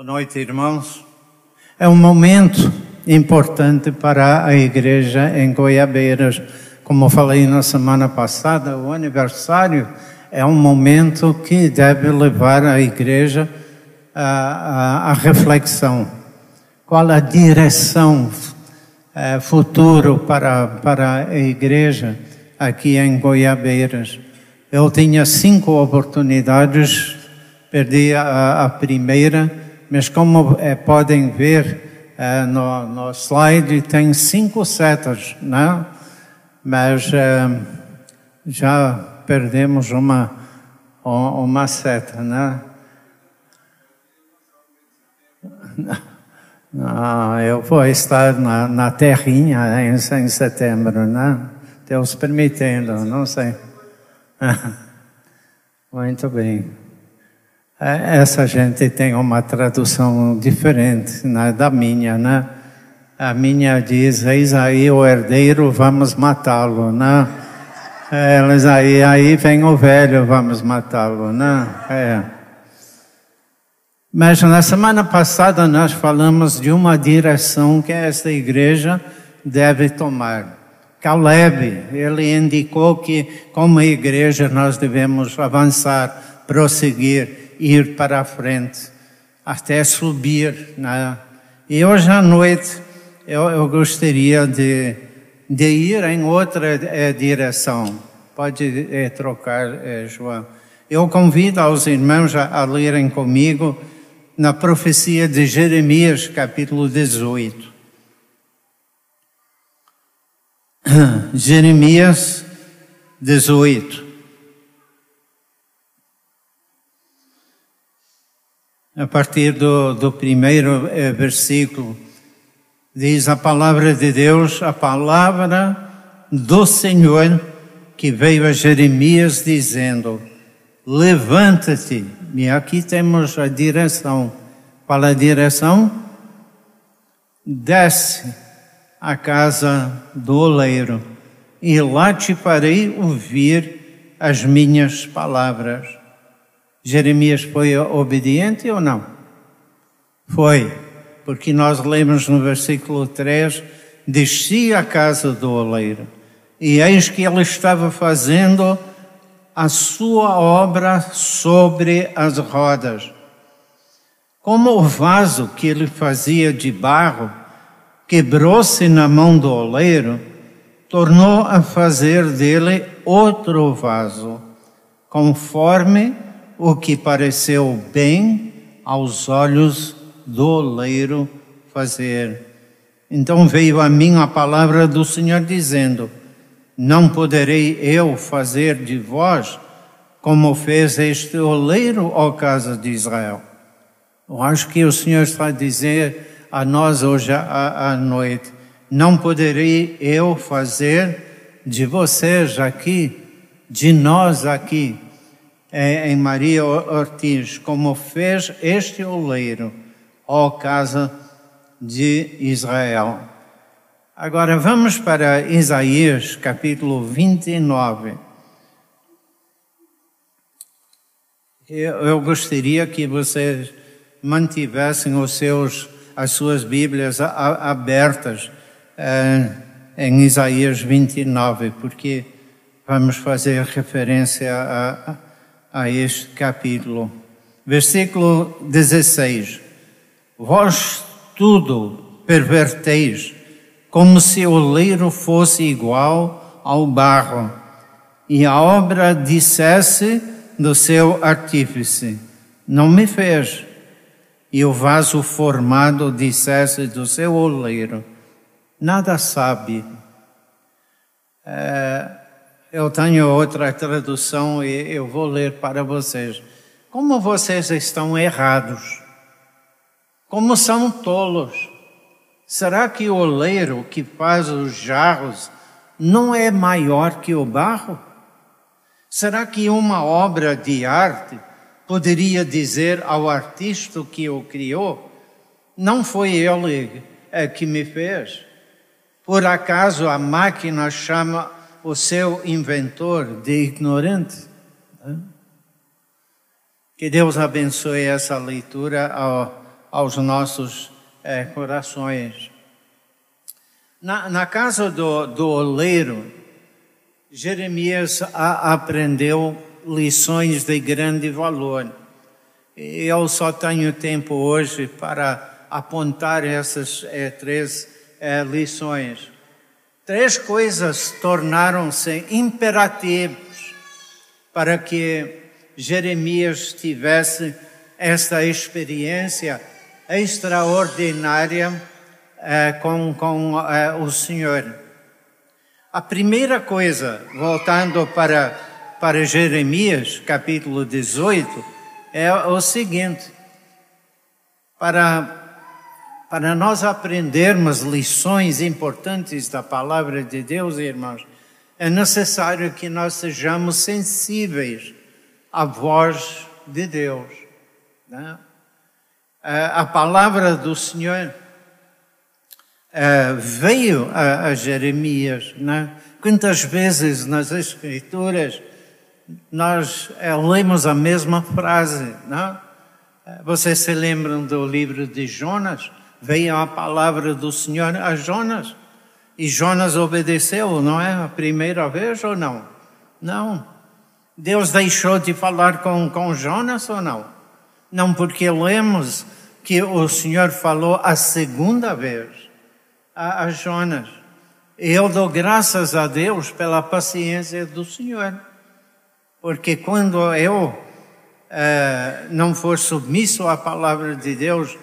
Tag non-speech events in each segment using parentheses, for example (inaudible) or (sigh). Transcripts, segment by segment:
Boa noite, irmãos. É um momento importante para a igreja em Goiabeiras. Como falei na semana passada, o aniversário é um momento que deve levar a igreja à, reflexão. Qual a direção é, futuro para, para a igreja aqui em Goiabeiras? Eu tinha cinco oportunidades, perdi a, a primeira mas como é, podem ver é, no, no slide, tem cinco setas, né? Mas é, já perdemos uma, uma seta, né? Não, (laughs) eu vou estar na, na terrinha em, em setembro, né? Deus permitendo, não sei. (laughs) Muito bem. É, essa gente tem uma tradução diferente né, da minha, né? A minha diz, eis aí o herdeiro, vamos matá-lo, né? Eles aí, aí vem o velho, vamos matá-lo, né? É. Mas na semana passada nós falamos de uma direção que esta igreja deve tomar. Caleb, ele indicou que como igreja nós devemos avançar, prosseguir ir para a frente, até subir. Né? E hoje à noite eu, eu gostaria de, de ir em outra é, direção. Pode é, trocar, é, João. Eu convido aos irmãos a, a lerem comigo na profecia de Jeremias, capítulo 18. (coughs) Jeremias 18. A partir do, do primeiro eh, versículo, diz a palavra de Deus, a palavra do Senhor que veio a Jeremias dizendo: Levanta-te. E aqui temos a direção. Qual a direção? Desce à casa do oleiro, e lá te farei ouvir as minhas palavras. Jeremias foi obediente ou não? Foi, porque nós lemos no versículo 3: desci à casa do oleiro, e eis que ele estava fazendo a sua obra sobre as rodas. Como o vaso que ele fazia de barro quebrou-se na mão do oleiro, tornou a fazer dele outro vaso, conforme o que pareceu bem aos olhos do oleiro fazer. Então veio a mim a palavra do Senhor dizendo: Não poderei eu fazer de vós como fez este oleiro, ó casa de Israel. Eu acho que o Senhor está a dizer a nós hoje à, à noite: Não poderei eu fazer de vocês aqui, de nós aqui, em Maria Ortiz, como fez este oleiro, ó casa de Israel. Agora vamos para Isaías capítulo 29. Eu gostaria que vocês mantivessem os seus, as suas Bíblias abertas eh, em Isaías 29, porque vamos fazer referência a a este capítulo. Versículo 16: Vós tudo perverteis, como se o leiro fosse igual ao barro, e a obra dissesse do seu artífice: Não me fez. E o vaso formado dissesse do seu oleiro: Nada sabe. É, eu tenho outra tradução e eu vou ler para vocês. Como vocês estão errados? Como são tolos? Será que o oleiro que faz os jarros não é maior que o barro? Será que uma obra de arte poderia dizer ao artista que o criou: Não foi ele que me fez? Por acaso a máquina chama o seu inventor de ignorante. Que Deus abençoe essa leitura ao, aos nossos é, corações. Na, na, casa do, do oleiro, Jeremias a, aprendeu lições de grande valor. Eu só tenho tempo hoje para apontar essas é, três é, lições. Três coisas tornaram-se imperativos para que Jeremias tivesse esta experiência extraordinária é, com, com é, o Senhor. A primeira coisa, voltando para, para Jeremias, capítulo 18, é o seguinte: para para nós aprendermos lições importantes da palavra de Deus, irmãos, é necessário que nós sejamos sensíveis à voz de Deus. Né? A palavra do Senhor veio a, Jeremias. Né? Quantas vezes nas Escrituras nós eh, lemos a mesma frase? Não? Vocês se lembram do livro de Jonas? Veio a palavra do Senhor a Jonas. E Jonas obedeceu, não é a primeira vez ou não? Não. Deus deixou de falar com, com Jonas ou não? Não, porque lemos que o Senhor falou a segunda vez a, a Jonas. Eu dou graças a Deus pela paciência do Senhor. Porque quando eu eh, não for submisso à palavra de Deus,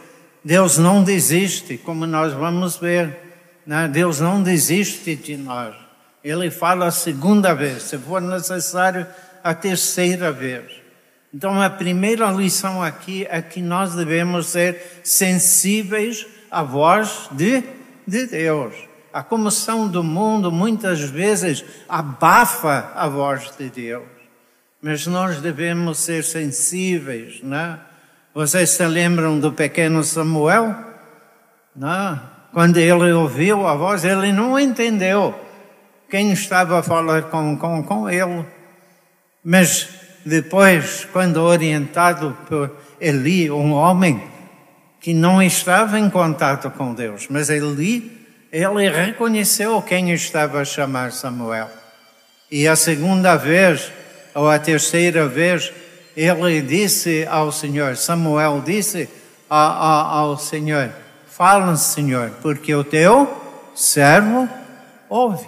Deus não desiste, como nós vamos ver. Né? Deus não desiste de nós. Ele fala a segunda vez, se for necessário, a terceira vez. Então, a primeira lição aqui é que nós devemos ser sensíveis à voz de, de Deus. A comoção do mundo muitas vezes abafa a voz de Deus, mas nós devemos ser sensíveis, né? Vocês se lembram do pequeno Samuel? Não? Quando ele ouviu a voz, ele não entendeu quem estava a falar com, com, com ele. Mas depois, quando orientado por Eli, um homem que não estava em contato com Deus, mas Eli, ele reconheceu quem estava a chamar Samuel. E a segunda vez, ou a terceira vez, ele disse ao Senhor, Samuel disse ao Senhor, fala Senhor, porque o teu servo ouve.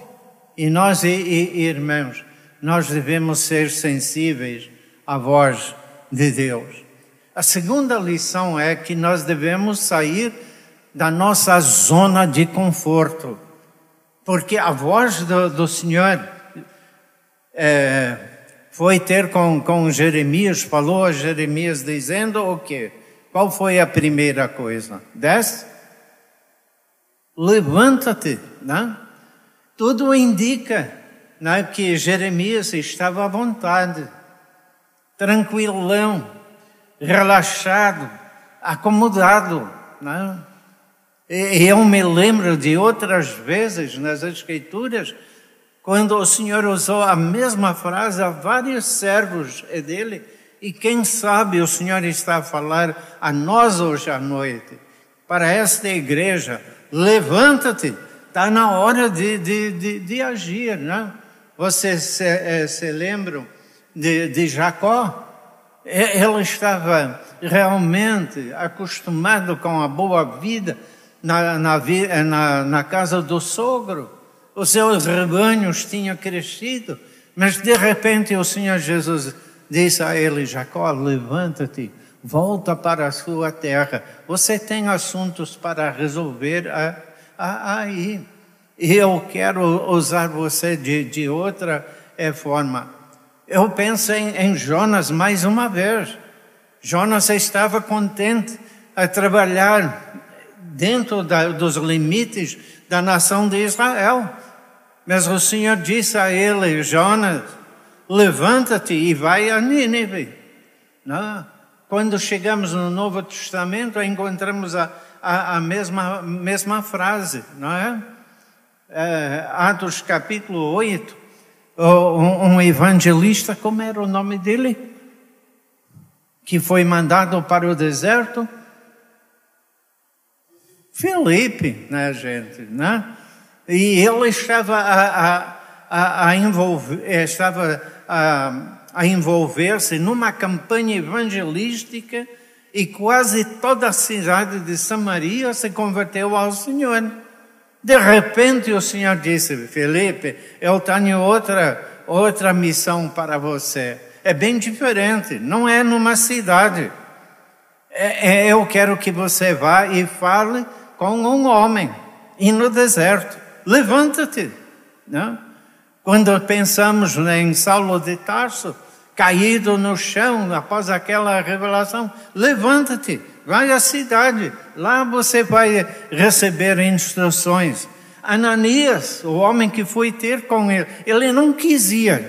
E nós, irmãos, nós devemos ser sensíveis à voz de Deus. A segunda lição é que nós devemos sair da nossa zona de conforto, porque a voz do, do Senhor é, foi ter com, com Jeremias, falou a Jeremias dizendo o quê? Qual foi a primeira coisa? Desce, levanta-te, né? Tudo indica né, que Jeremias estava à vontade, tranquilão, relaxado, acomodado. Né? E eu me lembro de outras vezes nas Escrituras quando o Senhor usou a mesma frase a vários servos dele, e quem sabe o Senhor está a falar a nós hoje à noite, para esta igreja, levanta-te, está na hora de, de, de, de, agir, né? Vocês se, eh, se lembram de, de Jacó? Ele estava realmente acostumado com a boa vida na, na, na, na casa do sogro os seus rebanhos tinham crescido, mas de repente o Senhor Jesus disse a ele: Jacó, levanta-te, volta para a sua terra. Você tem assuntos para resolver aí. E eu quero usar você de, de outra é, forma. Eu penso em, em Jonas mais uma vez. Jonas estava contente a trabalhar dentro da, dos limites da nação de Israel. Mas o Senhor disse a ele, Jonas, levanta-te e vai a Nínive. Não? Quando chegamos no Novo Testamento, encontramos a, a, a mesma, mesma frase, não é? é Atos capítulo 8, um, um evangelista, como era o nome dele? Que foi mandado para o deserto Felipe, né, gente, né? E ele estava a, a, a, envolver, estava a, a envolver-se numa campanha evangelística e quase toda a cidade de Samaria se converteu ao Senhor. De repente o Senhor disse, Felipe, eu tenho outra, outra missão para você. É bem diferente, não é numa cidade. É, é, eu quero que você vá e fale com um homem e no deserto. Levanta-te. Não? Quando pensamos em Saulo de Tarso, caído no chão após aquela revelação, levanta-te, vai à cidade, lá você vai receber instruções. Ananias, o homem que foi ter com ele, ele não quis ir.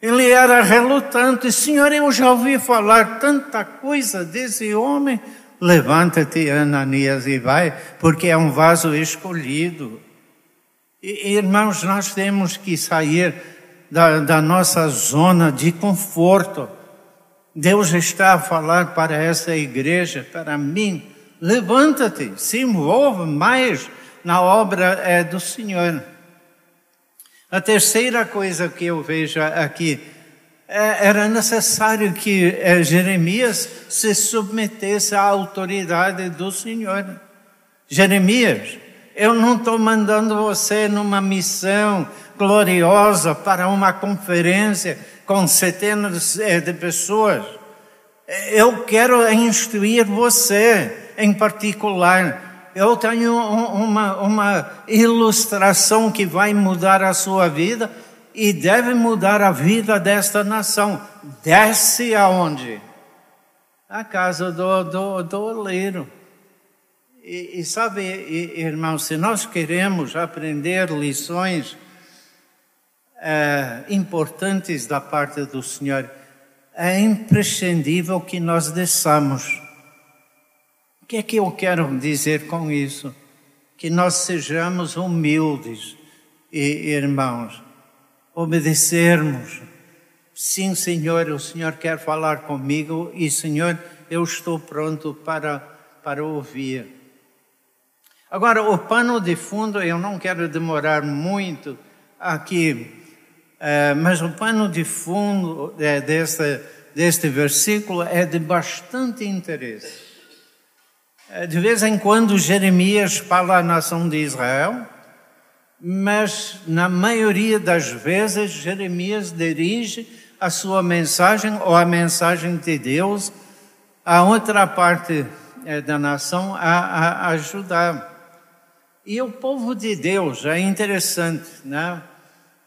Ele era relutante. Senhor, eu já ouvi falar tanta coisa desse homem. Levanta-te, Ananias, e vai, porque é um vaso escolhido. Irmãos, nós temos que sair da, da nossa zona de conforto. Deus está a falar para essa igreja, para mim. Levanta-te, se envolva mais na obra é, do Senhor. A terceira coisa que eu vejo aqui é, era necessário que é, Jeremias se submetesse à autoridade do Senhor. Jeremias, eu não estou mandando você numa missão gloriosa para uma conferência com centenas eh, de pessoas. Eu quero instruir você em particular. Eu tenho uma, uma ilustração que vai mudar a sua vida e deve mudar a vida desta nação. Desce aonde? A casa do, do, do oleiro. E, e sabe, irmão, se nós queremos aprender lições é, importantes da parte do Senhor, é imprescindível que nós desçamos. O que é que eu quero dizer com isso? Que nós sejamos humildes, irmãos, obedecermos. Sim, Senhor, o Senhor quer falar comigo e, Senhor, eu estou pronto para, para ouvir. Agora, o pano de fundo, eu não quero demorar muito aqui, é, mas o pano de fundo é, deste, deste versículo é de bastante interesse. É, de vez em quando, Jeremias fala à nação de Israel, mas na maioria das vezes, Jeremias dirige a sua mensagem ou a mensagem de Deus a outra parte da nação a, a ajudar. E o povo de Deus é interessante, né?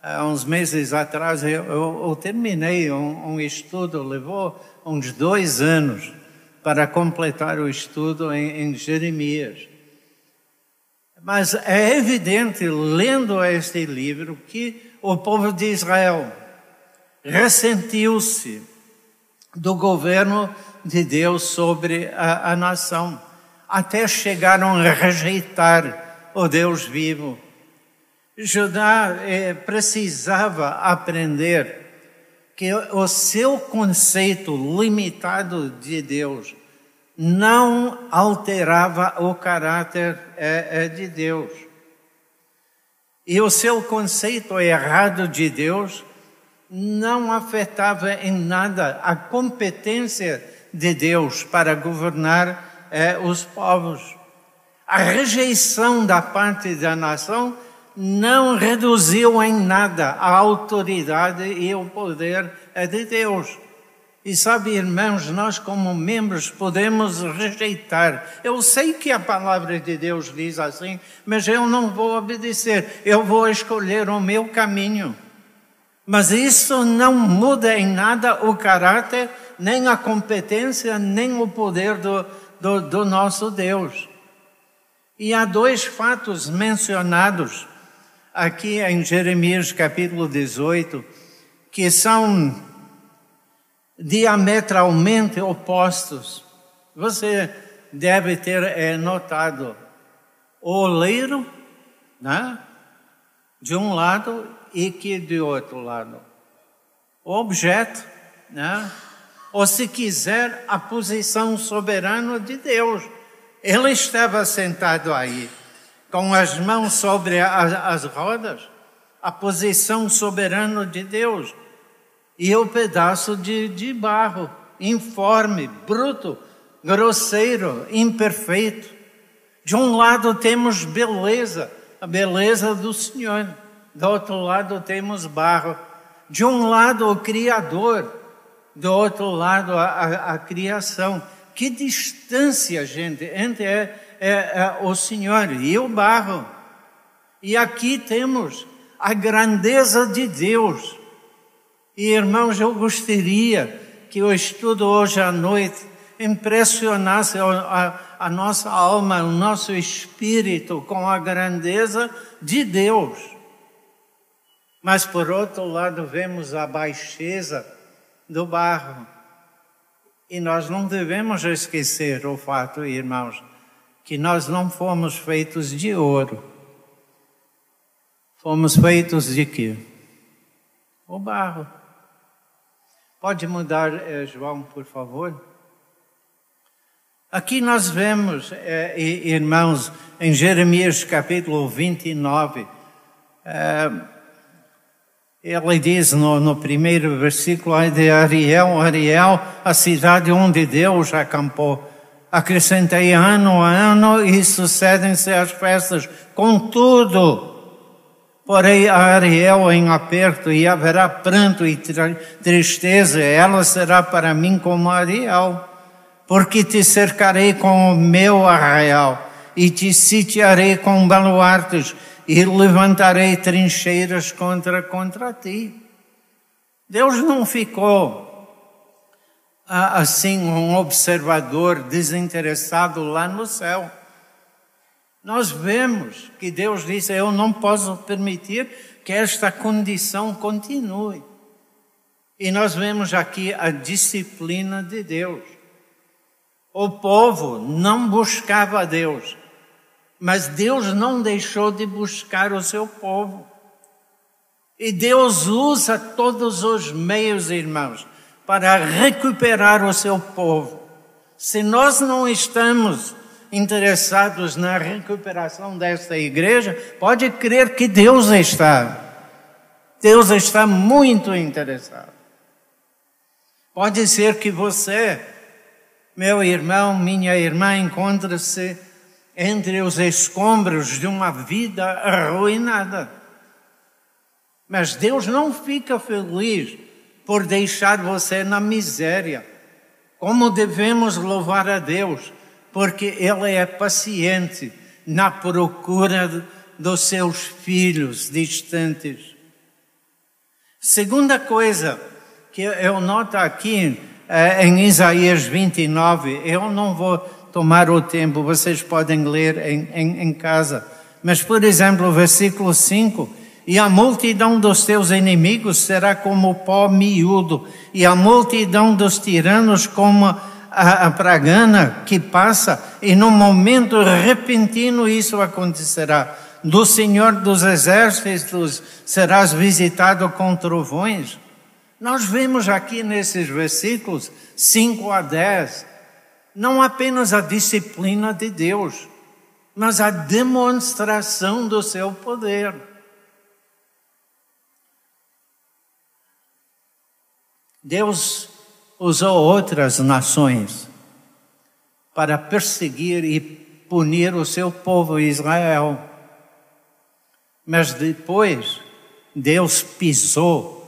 Há uns meses atrás eu, eu, eu terminei um, um, estudo, levou uns dois anos para completar o estudo em, em Jeremias. Mas é evidente, lendo este livro, que o povo de Israel ressentiu-se do governo de Deus sobre a, a nação, até chegaram a rejeitar o Deus vivo. Judá eh, precisava aprender que o seu conceito limitado de Deus não alterava o caráter eh, de Deus. E o seu conceito errado de Deus não afetava em nada a competência de Deus para governar eh, os povos. A rejeição da parte da nação não reduziu em nada a autoridade e o poder de Deus. E sabe, irmãos, nós como membros podemos rejeitar. Eu sei que a palavra de Deus diz assim, mas eu não vou obedecer. Eu vou escolher o meu caminho. Mas isso não muda em nada o caráter, nem a competência, nem o poder do, do, do nosso Deus. E há dois fatos mencionados aqui em Jeremias capítulo 18 que são diametralmente opostos. Você deve ter é, notado o oleiro, né? De um lado e que de outro lado. O objeto, né? Ou se quiser, a posição soberana de Deus Ele estava sentado aí, com as mãos sobre as rodas, a posição soberana de Deus, e o pedaço de, de barro, informe, bruto, grosseiro, imperfeito. De um lado temos beleza, a beleza do Senhor, do outro lado temos barro. De um lado o Criador, do outro lado a, a, a criação. Que distância, gente, entre é, é, é, o Senhor e o barro. E aqui temos a grandeza de Deus. E irmãos, eu gostaria que o estudo hoje à noite impressionasse a, a, a nossa alma, o nosso espírito com a grandeza de Deus. Mas por outro lado, vemos a baixeza do barro. E nós não devemos esquecer o fato, irmãos, que nós não fomos feitos de ouro. Fomos feitos de quê? O barro. Pode mudar, eh, João, por favor? Aqui nós vemos, eh, irmãos, em Jeremias capítulo 29, eh, ele diz no, no primeiro versículo de Ariel, Ariel, a cidade onde Deus acampou. Acrescentei ano a ano e sucedem-se as festas. Contudo, porém a Ariel em aperto e haverá pranto e tristeza. Ela será para mim como Ariel, porque te cercarei com o meu arraial e te sitiarei com baluartes e levantarei trincheiras contra, contra ti. Deus não ficou ah, assim um observador desinteressado lá no céu. Nós vemos que Deus disse: Eu não posso permitir que esta condição continue. E nós vemos aqui a disciplina de Deus. O povo não buscava Deus, mas Deus não deixou de buscar o seu povo. E Deus usa todos os meios, irmãos, para recuperar o seu povo. Se nós não estamos interessados na recuperação desta igreja, pode crer que Deus está. Deus está muito interessado. Pode ser que você, meu irmão, minha irmã, encontre-se entre os escombros de uma vida arruinada. Mas Deus não fica feliz por deixar você na miséria. Como devemos louvar a Deus? Porque Ele é paciente na procura dos seus filhos distantes. Segunda coisa que eu noto aqui eh, em Isaías 29, eu não vou tomar o tempo, vocês podem ler em, em, em casa. Mas, por exemplo, o versículo 5: E a multidão dos teus inimigos será como pó miúdo, e a multidão dos tiranos como a, a pragana que passa, e no momento repentino isso acontecerá. Do Senhor dos Exércitos serás visitado com trovões. Nós vemos aqui nesses versículos 5 a 10 não apenas a disciplina de Deus, mas a demonstração do seu poder. Deus usou outras nações para perseguir e punir o seu povo Israel. Mas depois, Deus pisou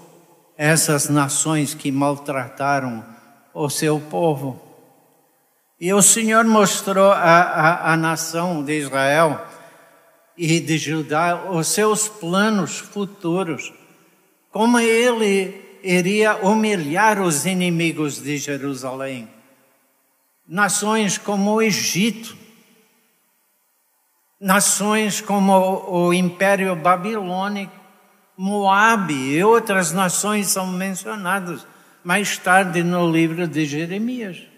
essas nações que maltrataram o seu povo. E o Senhor mostrou à, nação de Israel e de Judá os seus planos futuros, como ele iria humilhar os inimigos de Jerusalém. Nações como o Egito, nações como o Império Babilônico, Moabe e outras nações são mencionadas mais tarde no livro de Jeremias.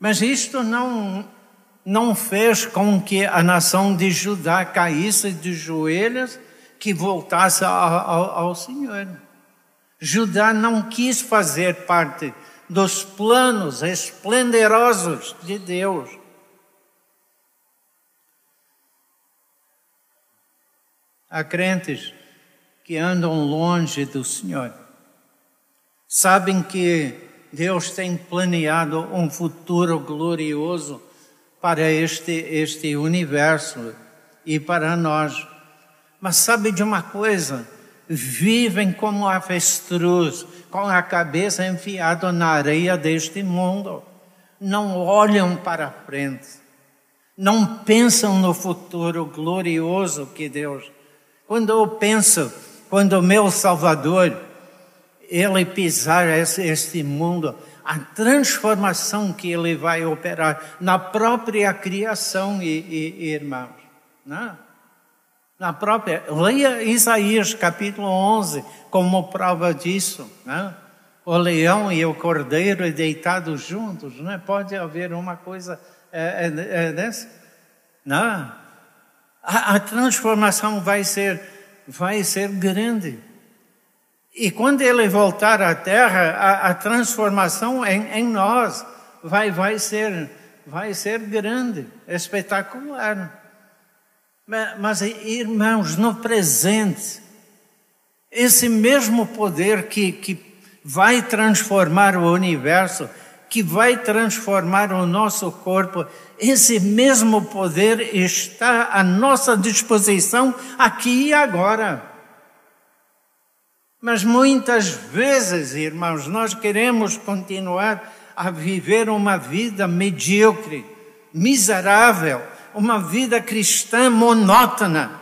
Mas isto não, não fez com que a nação de Judá caísse de joelhos, que voltasse ao, ao Senhor. Judá não quis fazer parte dos planos esplendorosos de Deus. Há crentes que andam longe do Senhor, sabem que Deus tem planeado um futuro glorioso para este, este universo e para nós. Mas sabe de uma coisa? Vivem como avestruz, com a cabeça enfiada na areia deste mundo. Não olham para frente. Não pensam no futuro glorioso que Deus. Quando eu penso, quando o meu Salvador, ele pisar esse, este mundo, a transformação que ele vai operar na própria criação, e, e, irmãos. Não? Na própria. Leia Isaías capítulo 11 como prova disso. Não? O leão e o cordeiro deitados juntos. Não é? Pode haver uma coisa é, é, é dessa? Não. A, a transformação vai ser, vai ser grande. E quando ele voltar à terra, a, a transformação em, em, nós vai, vai, ser, vai ser grande, espetacular. Mas, irmãos, no presente, esse mesmo poder que, que vai transformar o universo, que vai transformar o nosso corpo, esse mesmo poder está à nossa disposição aqui e agora. Mas muitas vezes, irmãos, nós queremos continuar a viver uma vida medíocre, miserável, uma vida cristã monótona.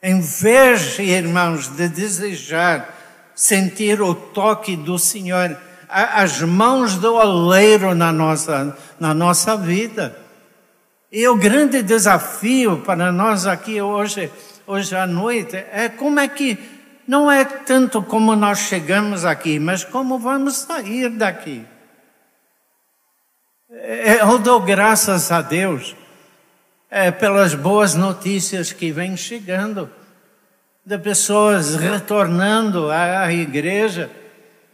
Em vez, irmãos, de desejar sentir o toque do Senhor, as mãos do oleiro na nossa, na nossa vida. E o grande desafio para nós aqui hoje, hoje à noite, é como é que não é tanto como nós chegamos aqui, mas como vamos sair daqui. É, eu dou graças a Deus é, pelas boas notícias que vêm chegando, de pessoas retornando à, à igreja,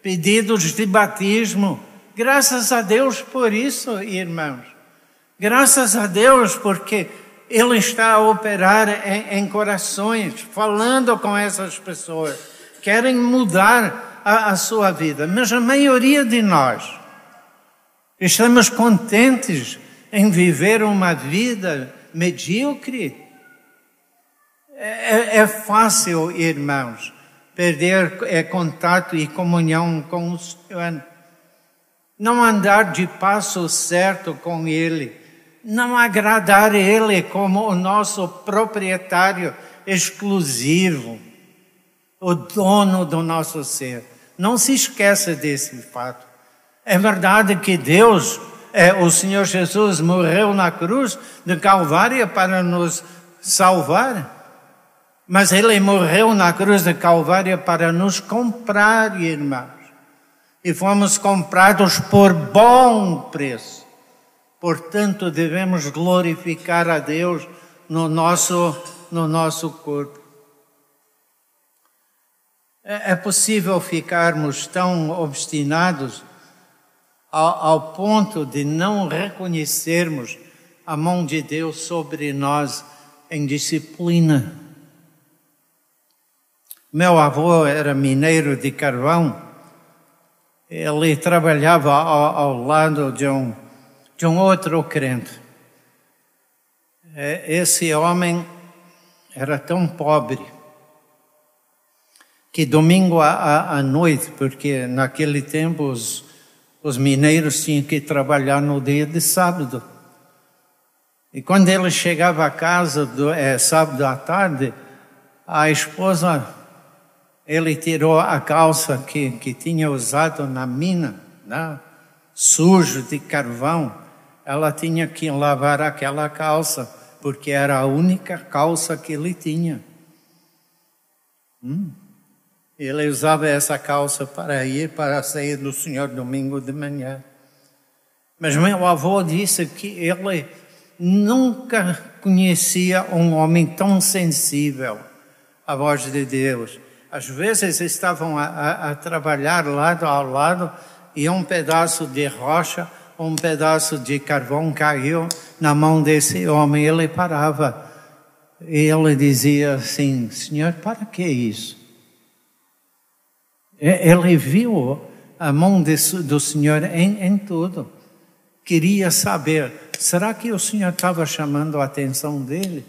pedidos de batismo. Graças a Deus por isso, irmãos. Graças a Deus porque ele está a operar em, em corações, falando com essas pessoas, querem mudar a, a sua vida, mas a maioria de nós estamos contentes em viver uma vida medíocre. É, é, fácil, irmãos, perder é, contato e comunhão com o Senhor, não andar de passo certo com Ele não agradar Ele como o nosso proprietário exclusivo, o dono do nosso ser. Não se esqueça desse fato. É verdade que Deus, é, o Senhor Jesus, morreu na cruz de Calvária para nos salvar. Mas ele morreu na cruz de Calvária para nos comprar, irmãos. E fomos comprados por bom preço. Portanto, devemos glorificar a Deus no nosso, no nosso corpo. É, é possível ficarmos tão obstinados ao, ao ponto de não reconhecermos a mão de Deus sobre nós em disciplina. Meu avô era mineiro de carvão. Ele trabalhava ao, ao lado de um de um outro crente. É, esse homem era tão pobre que domingo à, noite, porque naquele tempo os, os mineiros tinham que trabalhar no dia de sábado. E quando ele chegava a casa, do, é, sábado à tarde, a esposa, ele tirou a calça que, que tinha usado na mina, né? sujo de carvão, ela tinha que lavar aquela calça, porque era a única calça que ele tinha. Hum. Ele usava essa calça para ir para sair do Senhor domingo de manhã. Mas meu avô disse que ele nunca conhecia um homem tão sensível à voz de Deus. Às vezes estavam a, a, a trabalhar lado ao lado e um pedaço de rocha um pedaço de carvão caiu na mão desse homem, ele parava E ele dizia assim: Senhor, para que isso? Ele viu a mão do Senhor em, em tudo. Queria saber: será que o Senhor estava chamando a atenção dele?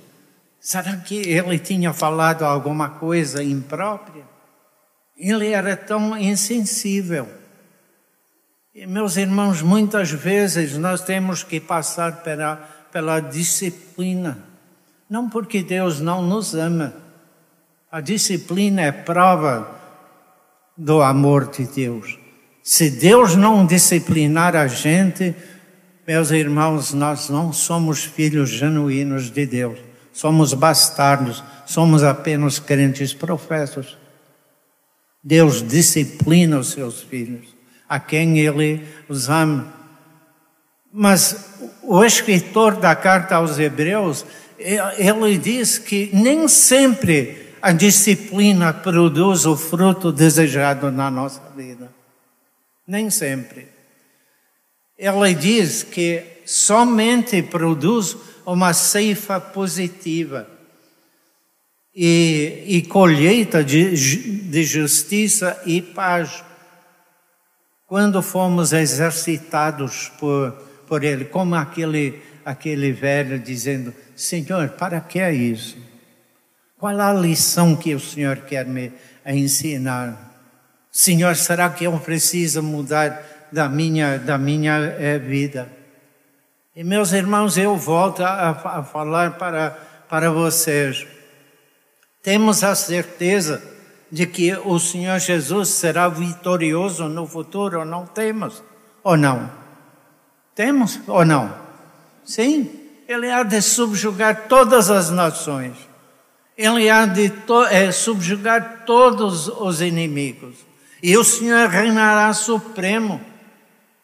Será que ele tinha falado alguma coisa imprópria? Ele era tão insensível. E, meus irmãos, muitas vezes nós temos que passar pela, pela disciplina. Não porque Deus não nos ama. A disciplina é prova do amor de Deus. Se Deus não disciplinar a gente, meus irmãos, nós não somos filhos genuínos de Deus. Somos bastardos, somos apenas crentes professos. Deus disciplina os seus filhos, a quem Ele os ama. Mas o escritor da carta aos Hebreus, ele diz que nem sempre a disciplina produz o fruto desejado na nossa vida. Nem sempre. Ele diz que somente produz uma ceifa positiva e, e colheita de, de justiça e paz quando fomos exercitados por, por Ele, como aquele, aquele velho dizendo: Senhor, para que é isso? Qual a lição que o Senhor quer me ensinar? Senhor, será que eu preciso mudar da minha, da minha eh, vida? E meus irmãos, eu volto a, a falar para, para vocês. Temos a certeza de que o Senhor Jesus será vitorioso no futuro, não temos? Ou não? Temos ou não? Sim, ele há de subjugar todas as nações. Ele há de to é, subjugar todos os inimigos. E o Senhor reinará supremo.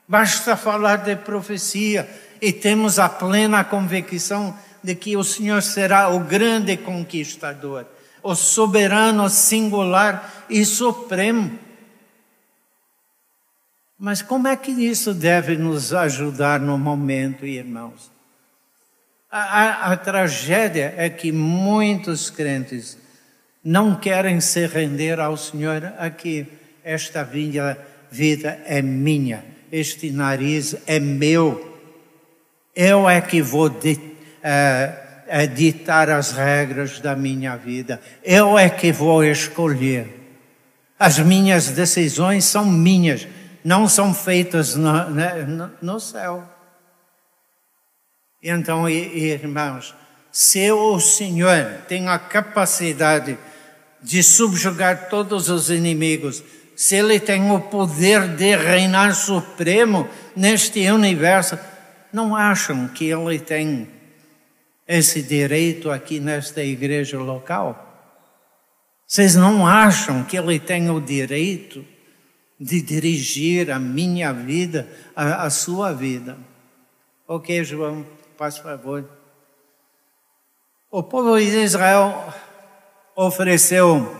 Basta falar de profecia e temos a plena convicção de que o Senhor será o grande conquistador, o soberano singular e supremo. Mas como é que isso deve nos ajudar no momento, irmãos? A, a, a tragédia é que muitos crentes não querem se render ao Senhor aqui. Esta vida, vida é minha, este nariz é meu eu é que vou uh, ditar as regras da minha vida. Eu é que vou escolher. As minhas decisões são minhas, não são feitas no, no, no céu. Então, irmãos, se o Senhor tem a capacidade de subjugar todos os inimigos, se Ele tem o poder de reinar supremo neste universo, não acham que ele tem esse direito aqui nesta igreja local? Vocês não acham que ele tem o direito de dirigir a minha vida, a, a sua vida? Ok, João, faz favor. O povo de Israel ofereceu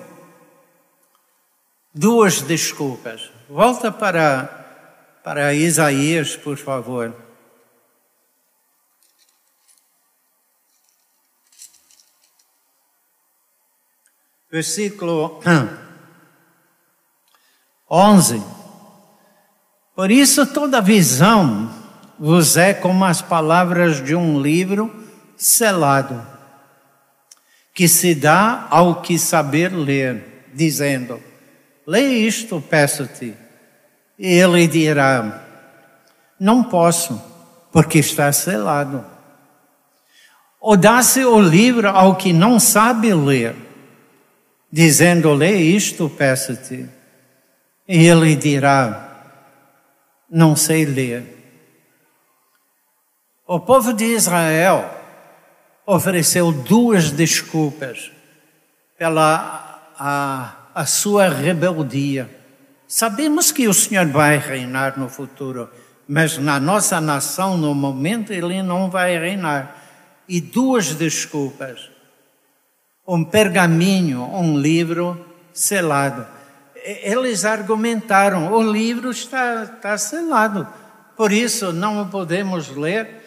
duas desculpas. Volta para, para Isaías, por favor. Versículo 11. Por isso toda visão vos é como as palavras de um livro selado, que se dá ao que saber ler, dizendo: Lê isto, peço-te. E ele dirá: Não posso, porque está selado. Ou dá-se o livro ao que não sabe ler dizendo: Lê isto, peço-te. E ele dirá: Não sei ler. O povo de Israel ofereceu duas desculpas pela a, a sua rebeldia. Sabemos que o Senhor vai reinar no futuro, mas na nossa nação, no momento, ele não vai reinar. E duas desculpas um pergaminho, um livro selado. Eles argumentaram: o livro está, está selado, por isso não o podemos ler.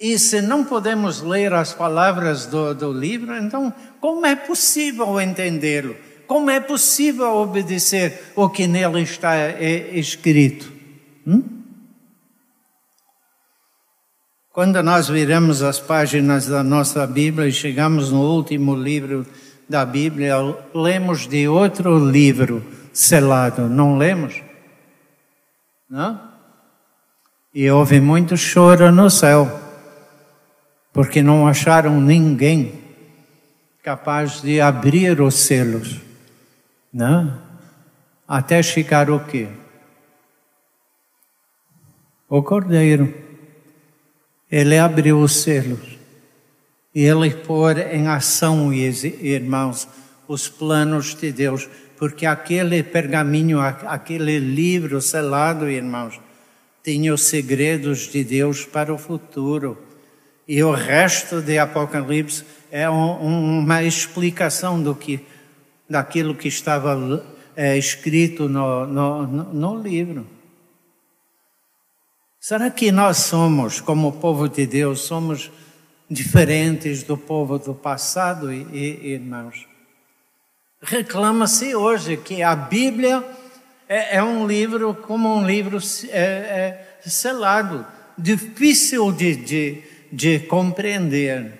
E se não podemos ler as palavras do, do livro, então como é possível entendê-lo? Como é possível obedecer o que nele está é, escrito? Hum? Quando nós viramos as páginas da nossa Bíblia e chegamos no último livro da Bíblia, lemos de outro livro selado, não lemos? Não? E houve muito choro no céu, porque não acharam ninguém capaz de abrir os selos. Não? Até chegar o quê? O cordeiro. Ele abriu os selos. E ele pôr em ação, irmãos, os planos de Deus. Porque aquele pergaminho, aquele livro selado, irmãos, tinha os segredos de Deus para o futuro. E o resto de Apocalipse é um, uma explicação do que daquilo que estava é, escrito no, no, no livro. Será que nós somos, como povo de Deus, somos diferentes do povo do passado, irmãos? Reclama-se hoje que a Bíblia é, é, um livro como um livro é, é selado, difícil de, de, de, compreender.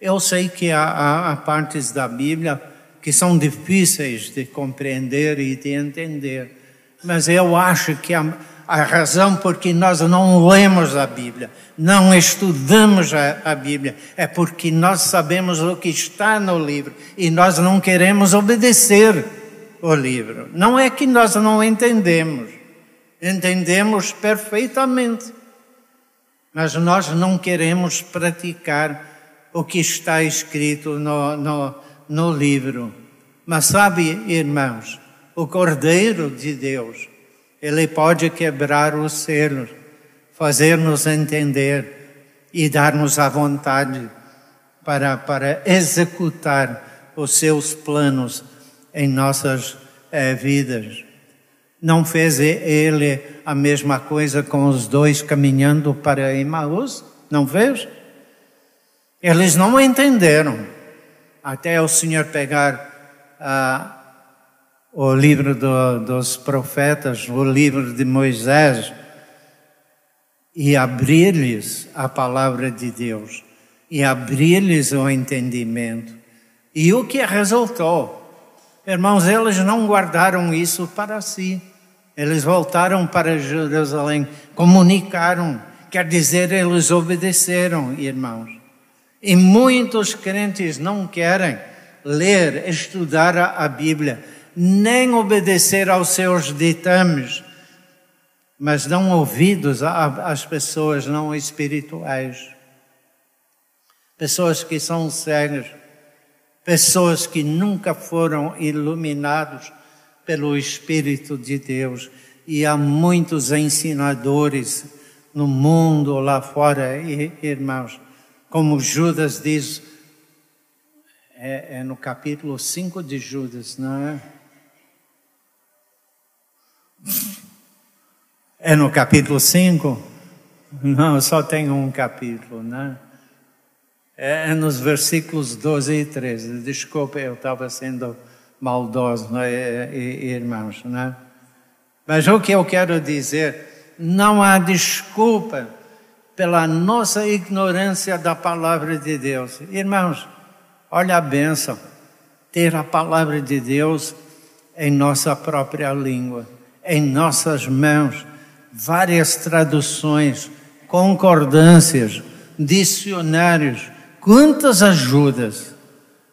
Eu sei que há, há, há partes da Bíblia que são difíceis de compreender e de entender. Mas eu acho que a, a razão por que nós não lemos a Bíblia, não estudamos a, a Bíblia, é porque nós sabemos o que está no livro e nós não queremos obedecer o livro. Não é que nós não entendemos, entendemos perfeitamente, mas nós não queremos praticar o que está escrito no, no no livro. Mas sabe, irmãos, o Cordeiro de Deus, ele pode quebrar os selos, fazer-nos entender e dar-nos a vontade para, para executar os seus planos em nossas eh, vidas. Não fez ele a mesma coisa com os dois caminhando para Emmaus? Não fez? Eles não entenderam até o Senhor pegar ah, o livro do, dos profetas, o livro de Moisés, e abrir-lhes a palavra de Deus, e abrir-lhes o entendimento. E o que resultou? Irmãos, eles não guardaram isso para si. Eles voltaram para Jerusalém, comunicaram, quer dizer, eles obedeceram, irmãos. E muitos crentes não querem ler, estudar a Bíblia, nem obedecer aos seus ditames, mas dão ouvidos às pessoas não espirituais. Pessoas que são cegas, pessoas que nunca foram iluminados pelo Espírito de Deus. E há muitos ensinadores no mundo lá fora, irmãos, como Judas diz, é, é no capítulo 5 de Judas, não é? É no capítulo 5? Não, só tem um capítulo, né? É nos versículos 12 e 13. Desculpe, eu estava sendo maldoso, né, irmãos, né? Mas o que eu quero dizer, não há desculpa pela nossa ignorância da palavra de Deus. Irmãos, olha a bênção, ter a palavra de Deus em nossa própria língua, em nossas mãos, várias traduções, concordâncias, dicionários, quantas ajudas.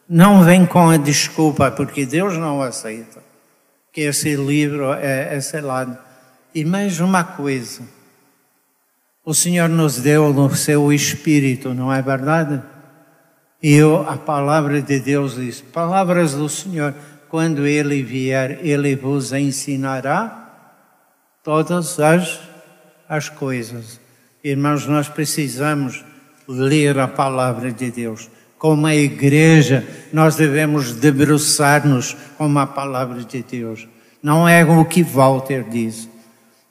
Não vem com a desculpa, porque Deus não aceita que esse livro é, é selado. E mais uma coisa, o Senhor nos deu no seu Espírito, não é verdade? E eu, a palavra de Deus diz: Palavras do Senhor, quando Ele vier, Ele vos ensinará todas as, as coisas. Irmãos, nós precisamos ler a palavra de Deus. Como a igreja, nós devemos debruçar-nos com a palavra de Deus. Não é o que Walter diz,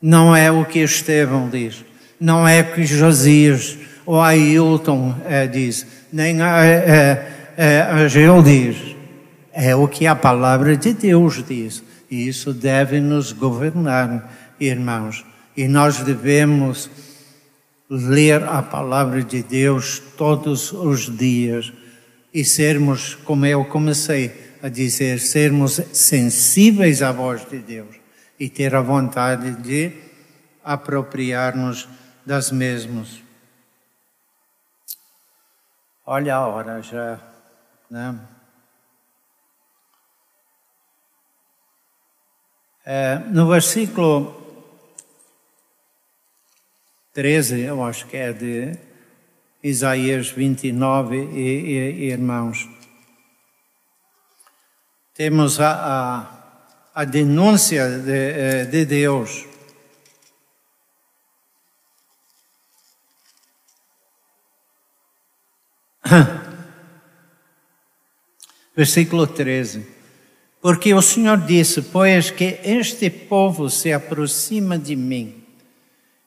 não é o que Estevão diz não é que Josias o Ailton é, diz, nem a, é, é, a Geu diz. É o que a palavra de Deus diz. E isso deve nos governar, irmãos. E nós devemos ler a palavra de Deus todos os dias e sermos, como eu comecei a dizer, sermos sensíveis à voz de Deus e ter a vontade de apropriar-nos das mesmas. Olha a hora já, né? É, no versículo 13, eu acho que é de Isaías 29, e, e, irmãos, temos a, a, a denúncia de, eh, de Deus. (laughs) Versículo 13. Porque o Senhor disse: Pois que este povo se aproxima de mim,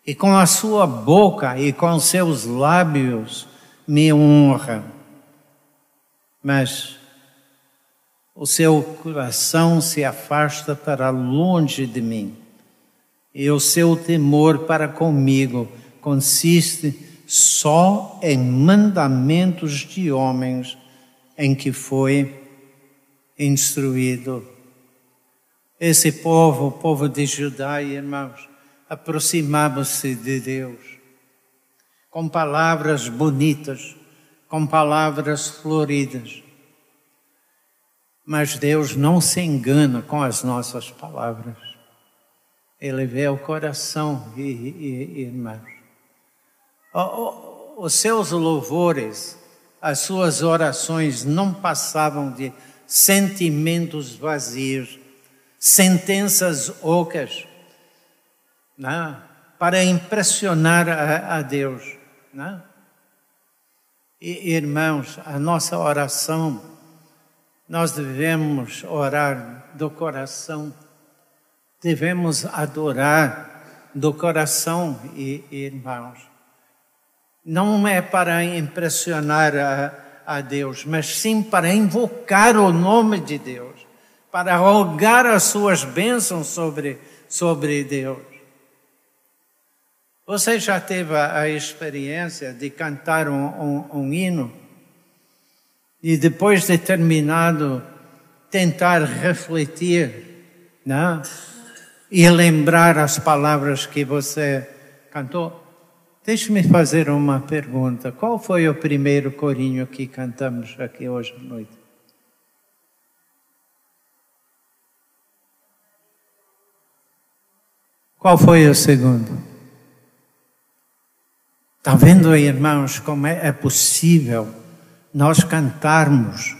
e com a sua boca e com seus lábios me honra, mas o seu coração se afasta para longe de mim, e o seu temor para comigo consiste só em mandamentos de homens em que foi instruído. Esse povo, o povo de Judá, irmãos, aproximava-se de Deus com palavras bonitas, com palavras floridas. Mas Deus não se engana com as nossas palavras. Ele vê o coração, irmãos. Os seus louvores, as suas orações não passavam de sentimentos vazios, sentenças ocas né? para impressionar a, a Deus. Né? E, irmãos, a nossa oração, nós devemos orar do coração, devemos adorar do coração, e, irmãos. Não é para impressionar a, a Deus, mas sim para invocar o nome de Deus, para rogar as suas bênçãos sobre, sobre Deus. Você já teve a experiência de cantar um, um, um hino e depois de terminado tentar refletir, né? E lembrar as palavras que você cantou? Deixe-me fazer uma pergunta. Qual foi o primeiro corinho que cantamos aqui hoje à noite? Qual foi o segundo? Está vendo, irmãos, como é, é possível nós cantarmos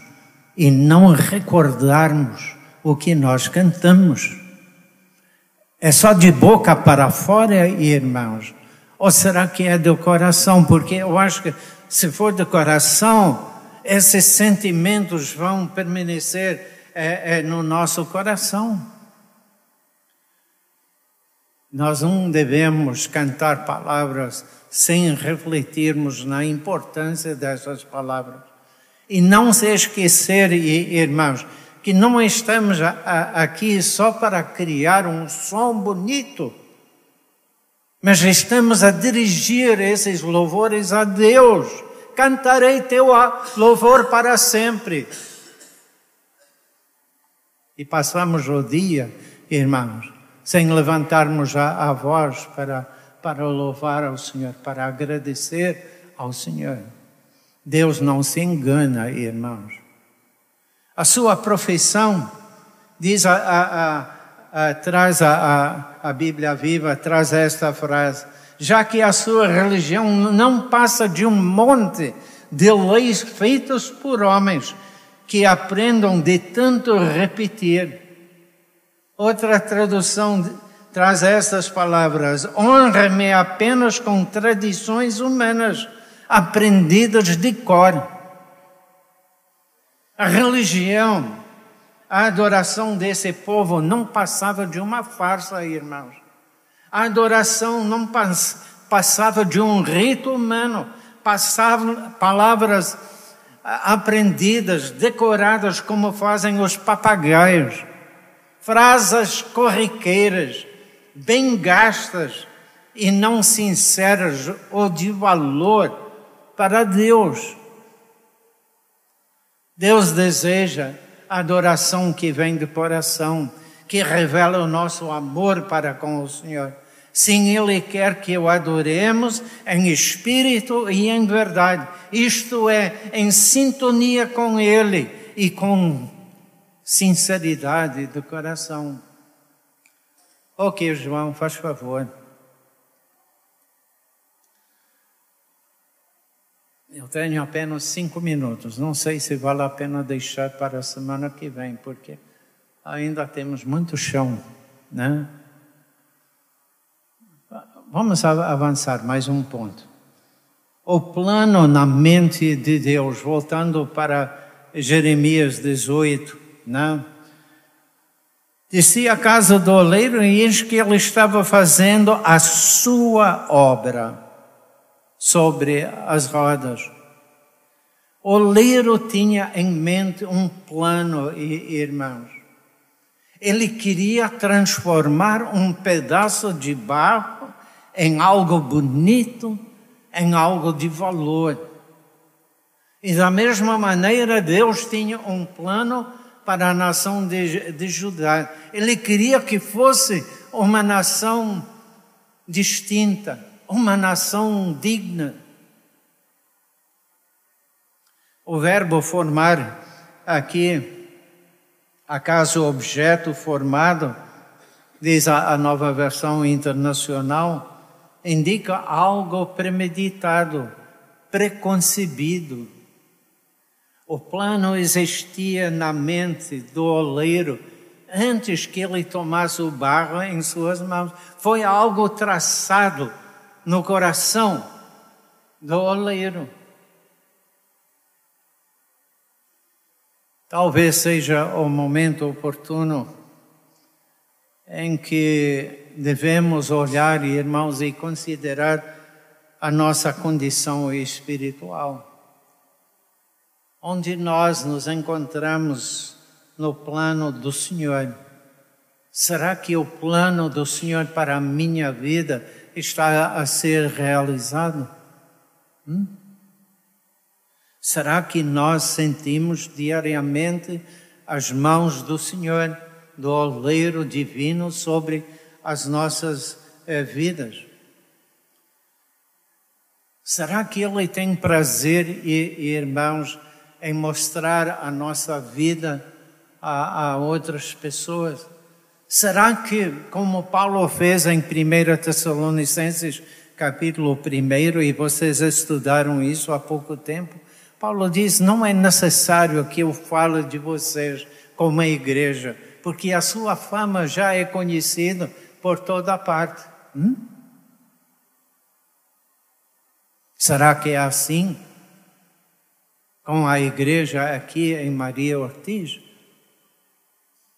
e não recordarmos o que nós cantamos? É só de boca para fora, irmãos? Ou será que é do coração? Porque eu acho que se for do coração, esses sentimentos vão permanecer é, é, no nosso coração. Nós não devemos cantar palavras sem refletirmos na importância dessas palavras. E não se esquecer, irmãos, que não estamos aqui só para criar um som bonito, mas estamos a dirigir esses louvores a Deus. Cantarei teu louvor para sempre. E passamos o dia, irmãos, sem levantarmos a, a voz para para louvar ao Senhor, para agradecer ao Senhor. Deus não se engana, irmãos. A sua profissão, diz a, a, a, traz a, Bíblia viva, traz esta frase, já que a sua religião não passa de um monte de leis feitas por homens que aprendam de tanto repetir. Outra tradução traz estas palavras: honra-me apenas com tradições humanas aprendidas de cor. A religião, a adoração desse povo não passava de uma farsa, irmãos. A adoração não passava de um rito humano palavras aprendidas, decoradas como fazem os papagaios, frases corriqueiras, bem gastas e não sinceras ou de valor para Deus. Deus deseja adoração que vem do coração, que revela o nosso amor para com o Senhor. Sim, Ele quer que o adoremos em espírito e em verdade, isto é, em sintonia com Ele e com sinceridade do coração. Ok, João, faz favor. Eu tenho apenas cinco minutos. Não sei se vale a pena deixar para a semana que vem, porque ainda temos muito chão, né? Vamos avançar mais um ponto. O plano na mente de Deus, voltando para Jeremias 18, né? Descia a casa do oleiro e eis que ele estava fazendo a sua obra sobre as rodas. O oleiro tinha em mente um plano, irmãos. Ele queria transformar um pedaço de barro em algo bonito, em algo de valor. E da mesma maneira, Deus tinha um plano para a nação de, de Judá. Ele queria que fosse uma nação distinta, uma nação digna. O verbo formar aqui, acaso objeto formado, diz a, a nova versão internacional, indica algo premeditado, preconcebido. O plano existia na mente do oleiro antes que ele tomasse o barro em suas mãos. Foi algo traçado no coração do oleiro. Talvez seja o momento oportuno em que devemos olhar, irmãos, e considerar a nossa condição espiritual. Onde nós nos encontramos no plano do Senhor. Será que o plano do Senhor para a minha vida está a ser realizado? Hum? Será que nós sentimos diariamente as mãos do Senhor? do oleiro divino sobre as nossas eh, vidas. Será que Ele tem prazer, irmãos, em mostrar a nossa vida a, a outras pessoas? Será que, como Paulo fez em 1 Tessalonicenses, capítulo 1, e vocês estudaram isso há pouco tempo, Paulo diz: não é necessário que eu fale de vocês como a igreja, porque a sua fama já é conhecida por toda parte. Hum? Será que é assim com a igreja aqui em Maria Ortiz?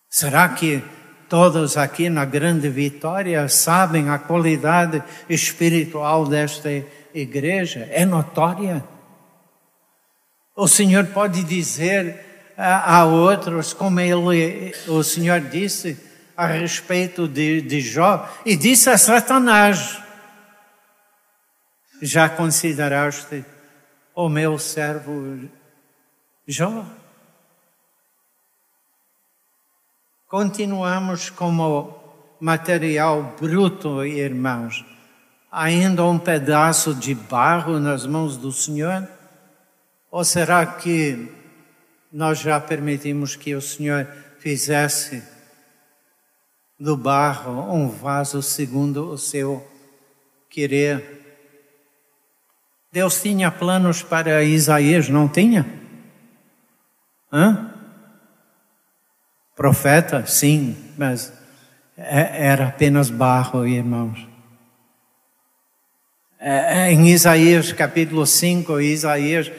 Será que todos aqui na Grande Vitória sabem a qualidade espiritual desta igreja? É notória. O Senhor pode dizer a outros, como ele, o Senhor disse a respeito de, de Jó, e disse a Satanás: Já consideraste o meu servo Jó? Continuamos como material bruto, irmãos, ainda um pedaço de barro nas mãos do Senhor? Ou será que nós já permitimos que o Senhor fizesse do barro um vaso segundo o seu querer. Deus tinha planos para Isaías, não tinha? Hã? Profeta, sim, mas é, era apenas barro, irmãos. É, é, em Isaías capítulo 5, Isaías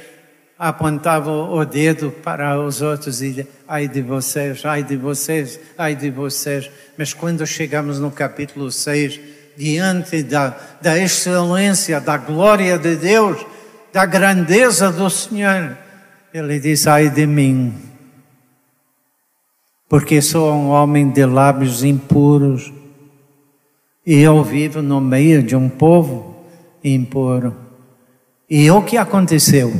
apontava o dedo para os outros e ai de vocês, ai de vocês, ai de vocês. Mas quando chegamos no capítulo 6, diante da, da excelência, da glória de Deus, da grandeza do Senhor. Ele diz: ai de mim, porque sou um homem de lábios impuros e eu vivo no meio de um povo impuro. E o que aconteceu?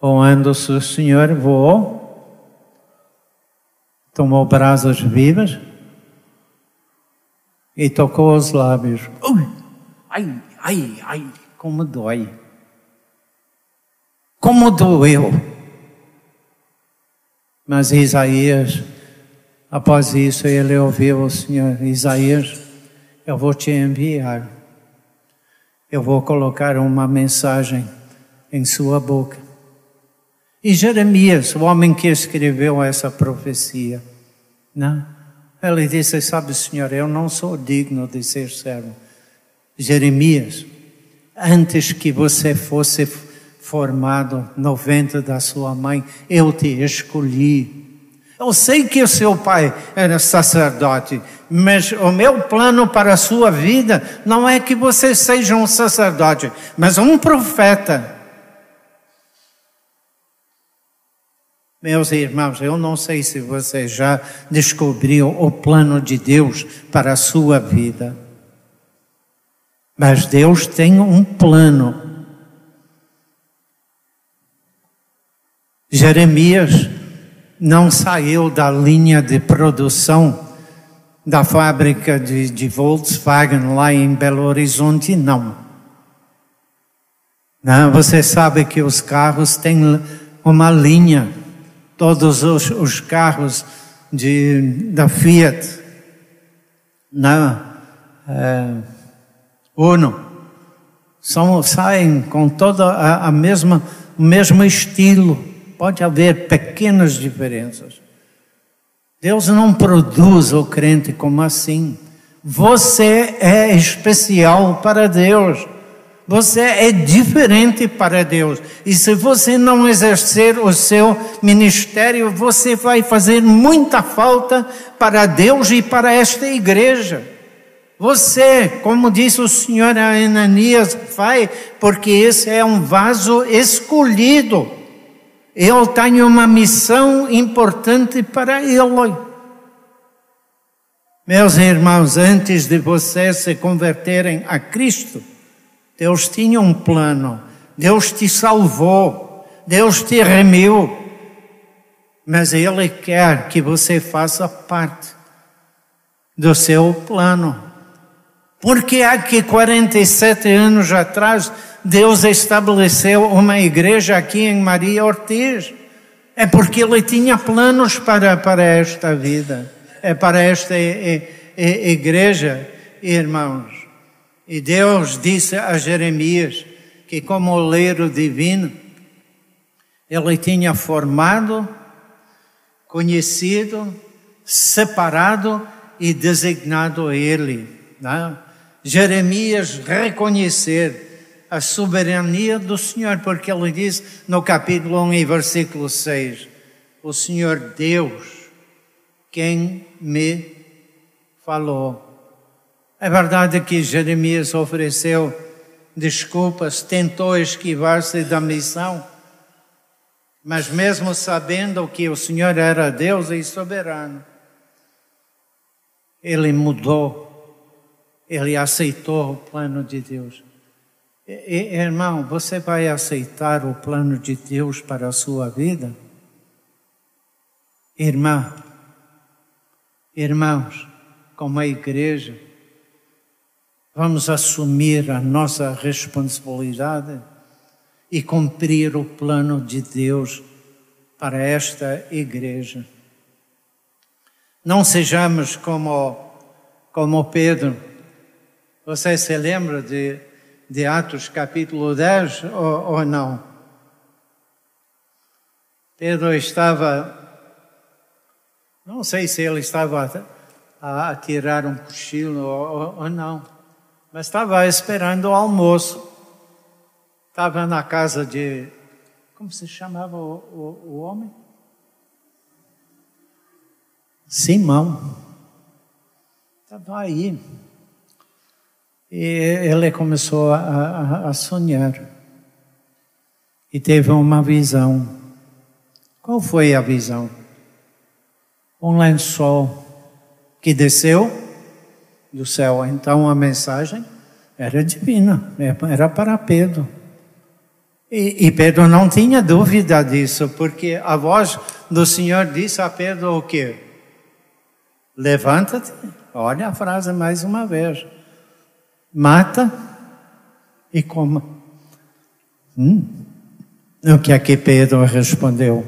O anjo do Senhor voou, tomou brasas vivas e tocou os lábios. Ai, ai, ai, como dói. Como doeu. Mas Isaías, após isso, ele ouviu o Senhor: Isaías, eu vou te enviar. Eu vou colocar uma mensagem em sua boca. E Jeremias, o homem que escreveu essa profecia, né? ele disse: Sabe, Senhor, eu não sou digno de ser servo. Jeremias, antes que você fosse formado no ventre da sua mãe, eu te escolhi. Eu sei que o seu pai era sacerdote, mas o meu plano para a sua vida não é que você seja um sacerdote, mas um profeta. Meus irmãos, eu não sei se você já descobriu o plano de Deus para a sua vida. Mas Deus tem um plano. Jeremias não saiu da linha de produção da fábrica de, de Volkswagen lá em Belo Horizonte, não. Não, você sabe que os carros têm uma linha todos os, os carros de, da Fiat, na é, Uno, são, saem com toda a mesma, o mesmo estilo. Pode haver pequenas diferenças. Deus não produz o crente como assim. Você é especial para Deus. Você é diferente para Deus. E se você não exercer o seu ministério, você vai fazer muita falta para Deus e para esta igreja. Você, como disse o Senhor Ananias, vai, porque esse é um vaso escolhido. Eu tenho uma missão importante para ele. Meus irmãos, antes de vocês se converterem a Cristo, Deus tinha um plano, Deus te salvou, Deus te remiu, mas Ele quer que você faça parte do seu plano. Porque há que 47 anos atrás Deus estabeleceu uma igreja aqui em Maria Ortiz. É porque Ele tinha planos para, para esta vida, é para esta igreja, irmãos. E Deus disse a Jeremias que, como oleiro divino, ele tinha formado, conhecido, separado e designado ele. Né? Jeremias reconhecer a soberania do Senhor, porque ele diz no capítulo 1 e versículo 6: O Senhor Deus, quem me falou. É verdade que Jeremias ofereceu desculpas, tentou esquivar-se da missão, mas mesmo sabendo que o Senhor era Deus e soberano, ele mudou, ele aceitou o plano de Deus. Irmão, você vai aceitar o plano de Deus para a sua vida? Irmã, irmãos, como a igreja, Vamos assumir a nossa responsabilidade e cumprir o plano de Deus para esta igreja. Não sejamos como, como Pedro. Você se lembra de, de Atos capítulo 10 ou, ou não? Pedro estava, não sei se ele estava a, a tirar um cochilo ou, ou não mas estava esperando o almoço. Estava na casa de. Como se chamava o, o, o homem? Simão. Estava aí. E ele começou a, a, sonhar. E teve uma visão. Qual foi a visão? Um lençol que desceu do céu. Então a mensagem era divina, era para Pedro. E, e, Pedro não tinha dúvida disso, porque a voz do Senhor disse a Pedro o quê? Levanta-te, olha a frase mais uma vez. Mata e coma. Hum. O que é que Pedro respondeu?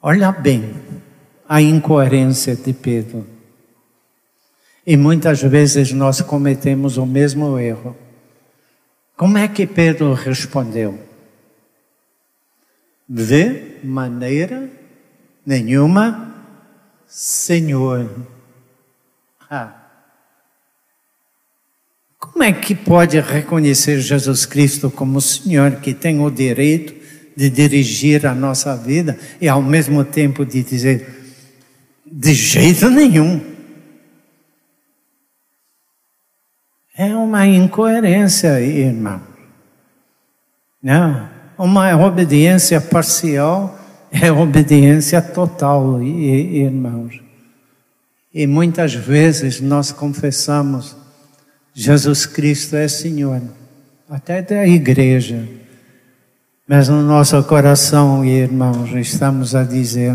Olha bem a incoerência de Pedro. E muitas vezes nós cometemos o mesmo erro. Como é que Pedro respondeu? De maneira nenhuma, Senhor. Ah. Como é que pode reconhecer Jesus Cristo como Senhor que tem o direito de dirigir a nossa vida e ao mesmo tempo de dizer de jeito nenhum? É uma incoerência, irmão. Não, uma obediência parcial é obediência total, irmãos. E muitas vezes nós confessamos Jesus Cristo é Senhor, até da igreja. Mas no nosso coração, irmãos, estamos a dizer: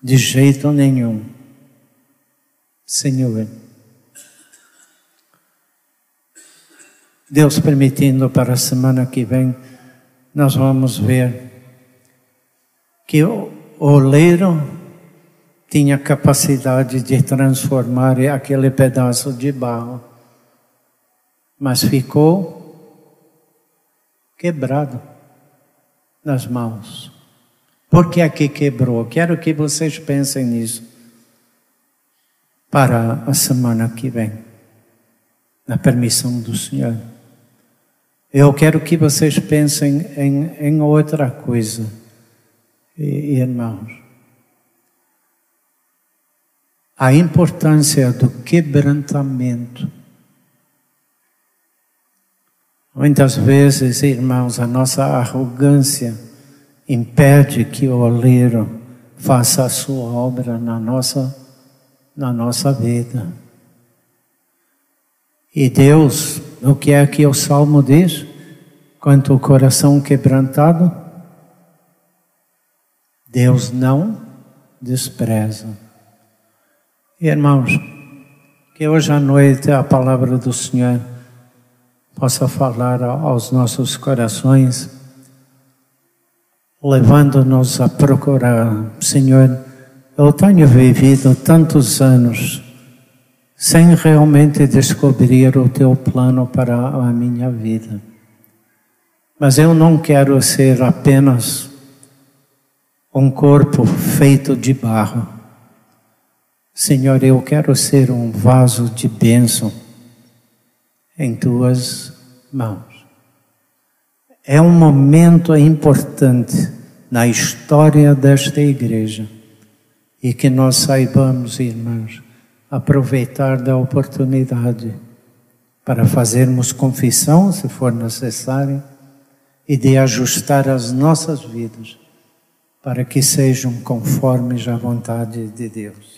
de jeito nenhum. Senhor. Deus permitindo para a semana que vem, nós vamos ver que oleiro tinha capacidade de transformar aquele pedaço de barro, mas ficou quebrado nas mãos. Por que que quebrou? Quero que vocês pensem nisso para a semana que vem, na permissão do Senhor. Eu quero que vocês pensem em, em outra coisa, irmãos. A importância do quebrantamento. Muitas vezes, irmãos, a nossa arrogância impede que o oleiro faça a sua obra na nossa na nossa vida. E Deus, o que é que o Salmo diz? Quanto o coração quebrantado, Deus não despreza. Irmãos, que hoje à noite a palavra do Senhor possa falar aos nossos corações, levando-nos a procurar, Senhor, eu tenho vivido tantos anos sem realmente descobrir o teu plano para a minha vida. Mas eu não quero ser apenas um corpo feito de barro. Senhor, eu quero ser um vaso de bênção em tuas mãos. É um momento importante na história desta igreja e que nós saibamos, irmãos, aproveitar da oportunidade para fazermos confissão, se for necessário, e de ajustar as nossas vidas para que sejam conformes à vontade de Deus.